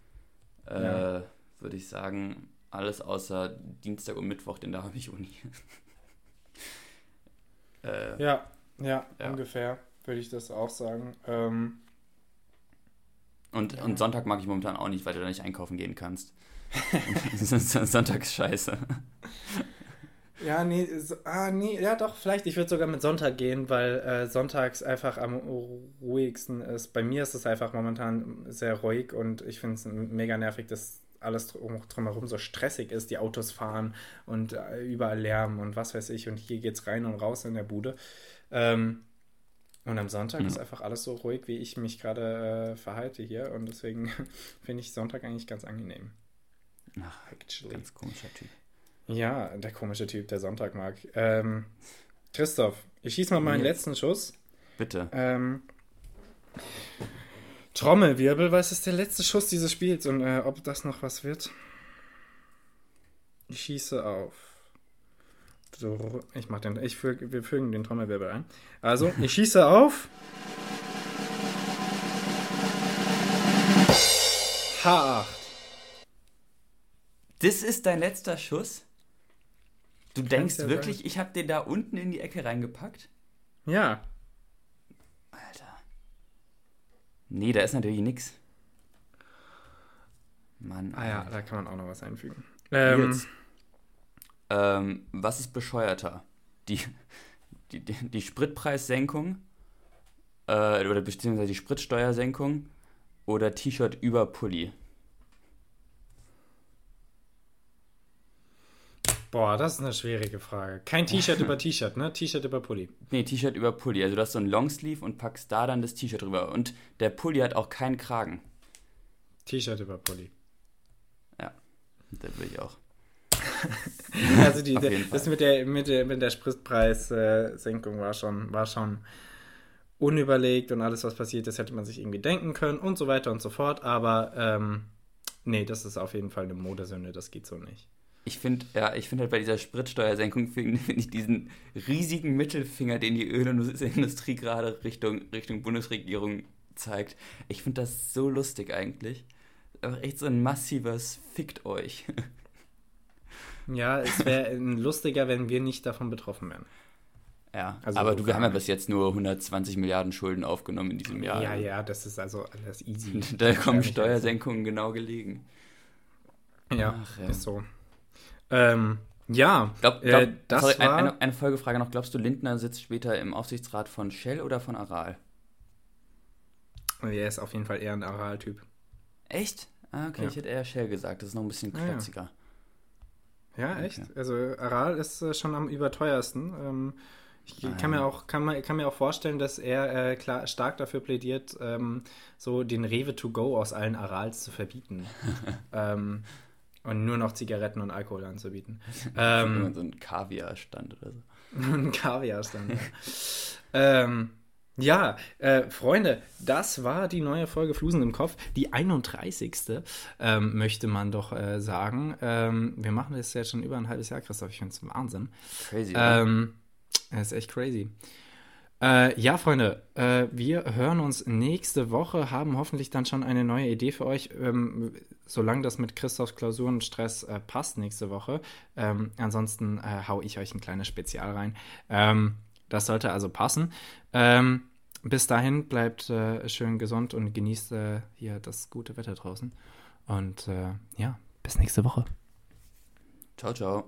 ja. äh, würde ich sagen, alles außer Dienstag und Mittwoch, denn da habe ich Uni. äh, ja, ja, ja, ungefähr würde ich das auch sagen. Ähm, und, ja. und Sonntag mag ich momentan auch nicht, weil du da nicht einkaufen gehen kannst. Sonntag ist scheiße. Ja, nee, so, ah, nee, ja doch, vielleicht. Ich würde sogar mit Sonntag gehen, weil äh, sonntags einfach am ruhigsten ist. Bei mir ist es einfach momentan sehr ruhig und ich finde es mega nervig, dass alles drumherum so stressig ist. Die Autos fahren und äh, überall Lärm und was weiß ich. Und hier geht's rein und raus in der Bude. Ähm, und am Sonntag mhm. ist einfach alles so ruhig, wie ich mich gerade äh, verhalte hier. Und deswegen finde ich Sonntag eigentlich ganz angenehm. Ach, Actually. ganz komischer Typ. Ja, der komische Typ, der Sonntag mag. Ähm, Christoph, ich schieße mal meinen Jetzt. letzten Schuss. Bitte. Ähm, Trommelwirbel, was ist der letzte Schuss dieses Spiels und äh, ob das noch was wird? Ich schieße auf. Ich mach den, ich füge, wir fügen den Trommelwirbel ein. Also, ich schieße auf. H8. Das ist dein letzter Schuss? Du denkst ja wirklich, sein. ich habe den da unten in die Ecke reingepackt? Ja. Alter. Nee, da ist natürlich nichts. Mann. Ah ja, da kann man auch noch was einfügen. Ähm, ähm, was ist bescheuerter? Die, die, die, die Spritpreissenkung äh, oder beziehungsweise die Spritsteuersenkung oder T-Shirt über Pulli? Boah, das ist eine schwierige Frage. Kein T-Shirt über T-Shirt, ne? T-Shirt über Pulli. Nee, T-Shirt über Pulli. Also du hast so ein Longsleeve und packst da dann das T-Shirt drüber. Und der Pulli hat auch keinen Kragen. T-Shirt über Pulli. Ja, das will ich auch. also die, das mit der, mit der, mit der Spritpreissenkung war schon, war schon unüberlegt und alles, was passiert ist, hätte man sich irgendwie denken können und so weiter und so fort. Aber ähm, nee, das ist auf jeden Fall eine Modesünde, das geht so nicht ich finde, ja, ich finde halt bei dieser Spritsteuersenkung finde find ich diesen riesigen Mittelfinger, den die Ölindustrie gerade Richtung, Richtung Bundesregierung zeigt. Ich finde das so lustig eigentlich. Aber echt so ein massives Fickt euch. Ja, es wäre lustiger, wenn wir nicht davon betroffen wären. Ja, also aber du, wir haben ja bis jetzt nur 120 Milliarden Schulden aufgenommen in diesem Jahr. Ja, ja, das ist also alles easy. da kommen Steuersenkungen genau gelegen. Ja, Ach, ja. ist so. Ähm, ja, glaub, glaub, äh, das sorry, war... Eine, eine, Folgefrage noch. Glaubst du, Lindner sitzt später im Aufsichtsrat von Shell oder von Aral? Er ist auf jeden Fall eher ein Aral-Typ. Echt? Ah, okay, ja. ich hätte eher Shell gesagt. Das ist noch ein bisschen klotziger. Ja, ja. ja echt? Okay. Also Aral ist äh, schon am überteuersten. Ähm, ich ah, kann, mir auch, kann, man, kann mir auch vorstellen, dass er äh, klar, stark dafür plädiert, ähm, so den Rewe to go aus allen Arals zu verbieten. ähm, und nur noch Zigaretten und Alkohol anzubieten. ähm, so ein Kaviarstand oder so. ein Kaviarstand, ja. ähm, ja, äh, Freunde, das war die neue Folge Flusen im Kopf, die 31. Ähm, möchte man doch äh, sagen. Ähm, wir machen das jetzt schon über ein halbes Jahr, Christoph. Ich finde es Wahnsinn. Crazy. Ähm, das ist echt crazy. Äh, ja, Freunde, äh, wir hören uns nächste Woche, haben hoffentlich dann schon eine neue Idee für euch, ähm, solange das mit Christophs Klausurenstress äh, passt nächste Woche. Ähm, ansonsten äh, hau ich euch ein kleines Spezial rein. Ähm, das sollte also passen. Ähm, bis dahin bleibt äh, schön gesund und genießt äh, hier das gute Wetter draußen. Und äh, ja, bis nächste Woche. Ciao, ciao.